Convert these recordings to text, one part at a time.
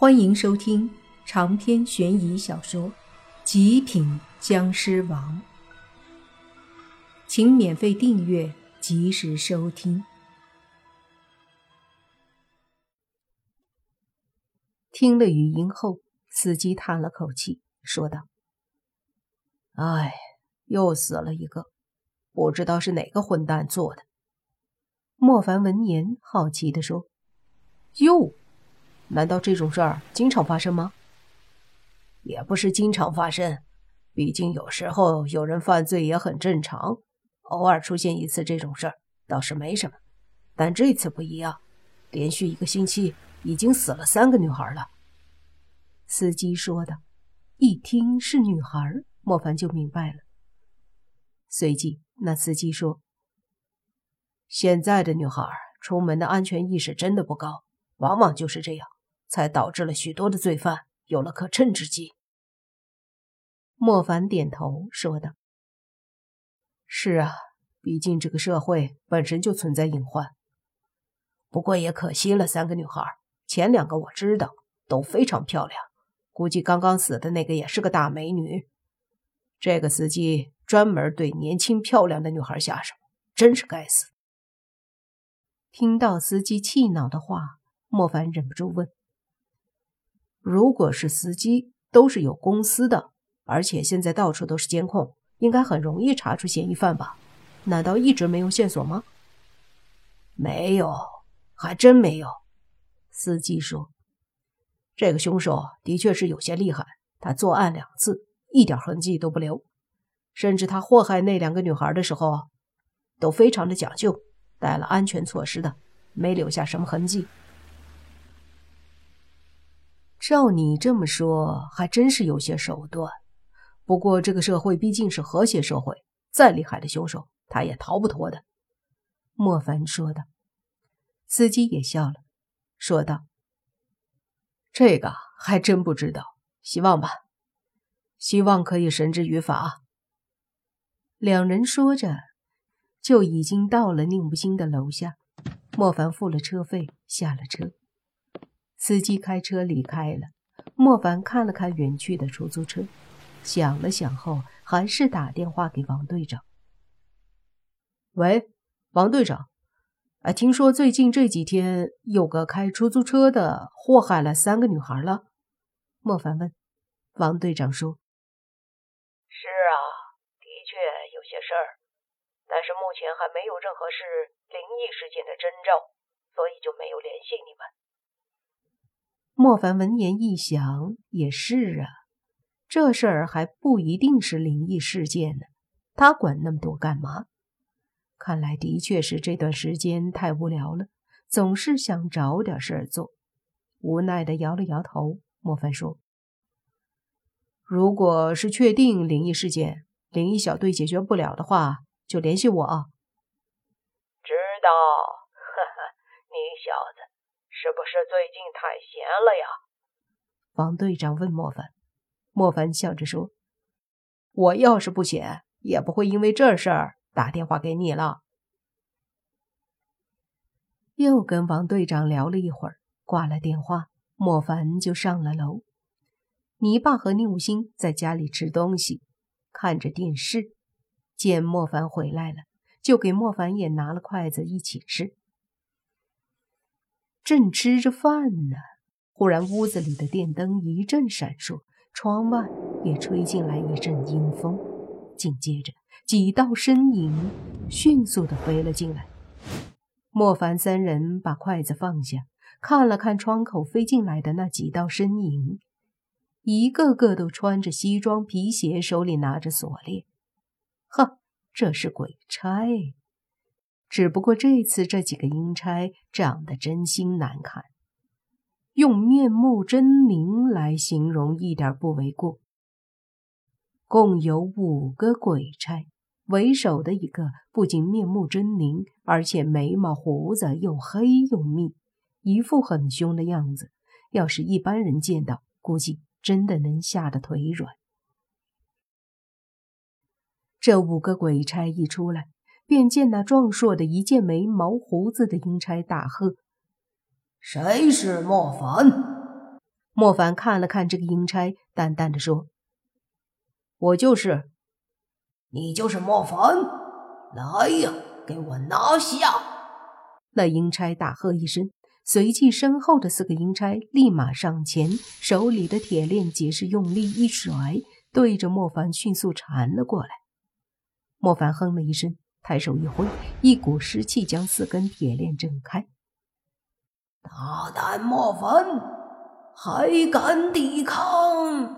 欢迎收听长篇悬疑小说《极品僵尸王》，请免费订阅，及时收听。听了语音后，司机叹了口气，说道：“哎，又死了一个，不知道是哪个混蛋做的。”莫凡闻言，好奇的说：“哟。”难道这种事儿经常发生吗？也不是经常发生，毕竟有时候有人犯罪也很正常，偶尔出现一次这种事儿倒是没什么。但这次不一样，连续一个星期已经死了三个女孩了。司机说的，一听是女孩，莫凡就明白了。随即，那司机说：“现在的女孩出门的安全意识真的不高，往往就是这样。”才导致了许多的罪犯有了可乘之机。莫凡点头说道：“是啊，毕竟这个社会本身就存在隐患。不过也可惜了三个女孩，前两个我知道都非常漂亮，估计刚刚死的那个也是个大美女。这个司机专门对年轻漂亮的女孩下手，真是该死。”听到司机气恼的话，莫凡忍不住问。如果是司机，都是有公司的，而且现在到处都是监控，应该很容易查出嫌疑犯吧？难道一直没有线索吗？没有，还真没有。司机说：“这个凶手的确是有些厉害，他作案两次，一点痕迹都不留，甚至他祸害那两个女孩的时候，都非常的讲究，带了安全措施的，没留下什么痕迹。”照你这么说，还真是有些手段。不过这个社会毕竟是和谐社会，再厉害的凶手，他也逃不脱的。”莫凡说道。司机也笑了，说道：“这个还真不知道，希望吧，希望可以绳之于法。”两人说着，就已经到了宁不星的楼下。莫凡付了车费，下了车。司机开车离开了，莫凡看了看远去的出租车，想了想后，还是打电话给王队长。喂，王队长，哎，听说最近这几天有个开出租车的祸害了三个女孩了。莫凡问，王队长说：“是啊，的确有些事儿，但是目前还没有任何是灵异事件的征兆，所以就没有联系你们。”莫凡闻言一想，也是啊，这事儿还不一定是灵异事件呢，他管那么多干嘛？看来的确是这段时间太无聊了，总是想找点事儿做。无奈的摇了摇头。莫凡说：“如果是确定灵异事件，灵异小队解决不了的话，就联系我啊。”知道，呵呵，你小子。是不是最近太闲了呀？王队长问莫凡。莫凡笑着说：“我要是不闲，也不会因为这事儿打电话给你了。”又跟王队长聊了一会儿，挂了电话，莫凡就上了楼。泥巴和宁武星在家里吃东西，看着电视，见莫凡回来了，就给莫凡也拿了筷子一起吃。正吃着饭呢，忽然屋子里的电灯一阵闪烁，窗外也吹进来一阵阴风，紧接着几道身影迅速的飞了进来。莫凡三人把筷子放下，看了看窗口飞进来的那几道身影，一个个都穿着西装皮鞋，手里拿着锁链。呵，这是鬼差。只不过这次这几个阴差长得真心难看，用面目狰狞来形容一点不为过。共有五个鬼差，为首的一个不仅面目狰狞，而且眉毛胡子又黑又密，一副很凶的样子。要是一般人见到，估计真的能吓得腿软。这五个鬼差一出来。便见那壮硕的一剑眉毛胡子的阴差大喝：“谁是莫凡？”莫凡看了看这个阴差，淡淡的说：“我就是。”你就是莫凡，来呀，给我拿下！那阴差大喝一声，随即身后的四个阴差立马上前，手里的铁链结是用力一甩，对着莫凡迅速缠了过来。莫凡哼了一声，抬手一挥，一股湿气将四根铁链震开。大胆莫凡，还敢抵抗？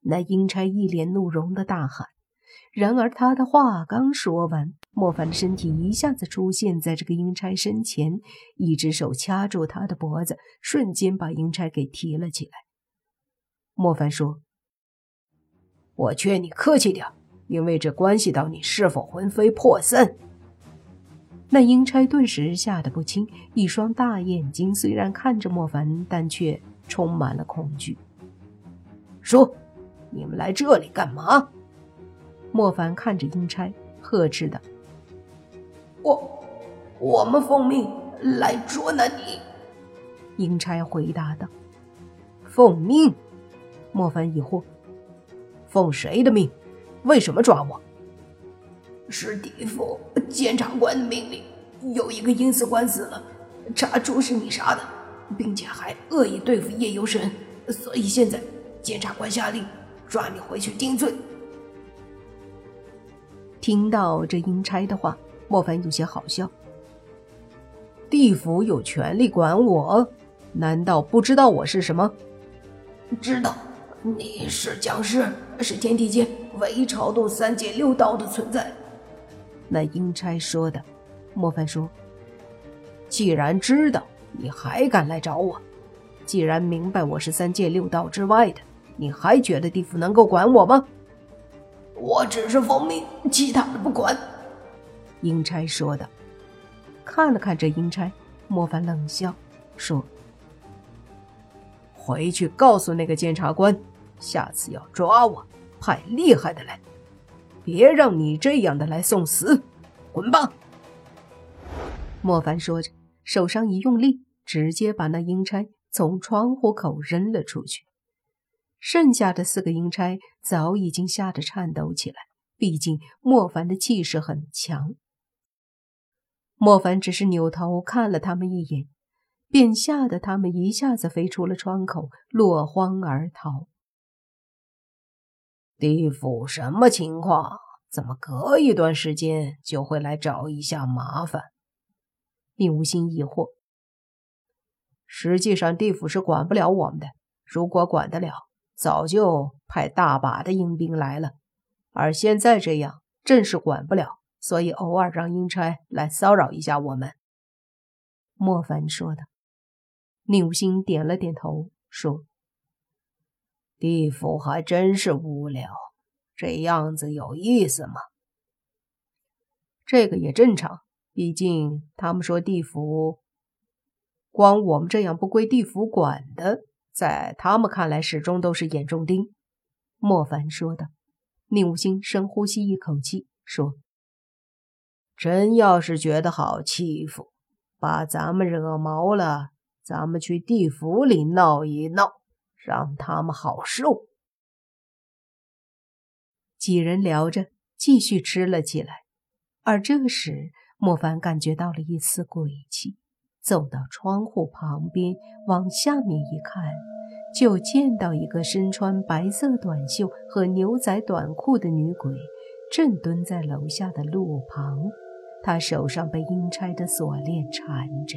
那阴差一脸怒容的大喊。然而，他的话刚说完，莫凡的身体一下子出现在这个阴差身前，一只手掐住他的脖子，瞬间把阴差给提了起来。莫凡说：“我劝你客气点，因为这关系到你是否魂飞魄散。”那阴差顿时吓得不轻，一双大眼睛虽然看着莫凡，但却充满了恐惧。说：“你们来这里干嘛？”莫凡看着阴差，呵斥道：“我，我们奉命来捉拿你。”阴差回答道：“奉命？”莫凡疑惑：“奉谁的命？为什么抓我？”是地府监察官的命令。有一个阴司官死了，查出是你杀的，并且还恶意对付夜游神，所以现在监察官下令抓你回去定罪。听到这阴差的话，莫凡有些好笑。地府有权利管我，难道不知道我是什么？知道，你是僵尸，是天地间唯一超度三界六道的存在。那阴差说的。莫凡说：“既然知道，你还敢来找我？既然明白我是三界六道之外的，你还觉得地府能够管我吗？”我只是奉命，其他的不管。”阴差说的。看了看这阴差，莫凡冷笑说：“回去告诉那个监察官，下次要抓我，派厉害的来，别让你这样的来送死。滚吧！”莫凡说着，手上一用力，直接把那阴差从窗户口扔了出去。剩下的四个阴差早已经吓得颤抖起来，毕竟莫凡的气势很强。莫凡只是扭头看了他们一眼，便吓得他们一下子飞出了窗口，落荒而逃。地府什么情况？怎么隔一段时间就会来找一下麻烦？并无心疑惑。实际上，地府是管不了我们的。如果管得了，早就派大把的阴兵来了，而现在这样，正是管不了，所以偶尔让阴差来骚扰一下我们。”莫凡说的。宁无心点了点头，说：“地府还真是无聊，这样子有意思吗？”这个也正常，毕竟他们说地府，光我们这样不归地府管的。在他们看来，始终都是眼中钉。”莫凡说道。宁无心深呼吸一口气，说：“真要是觉得好欺负，把咱们惹毛了，咱们去地府里闹一闹，让他们好受。”几人聊着，继续吃了起来。而这时，莫凡感觉到了一丝鬼气。走到窗户旁边，往下面一看，就见到一个身穿白色短袖和牛仔短裤的女鬼，正蹲在楼下的路旁。她手上被阴差的锁链缠着。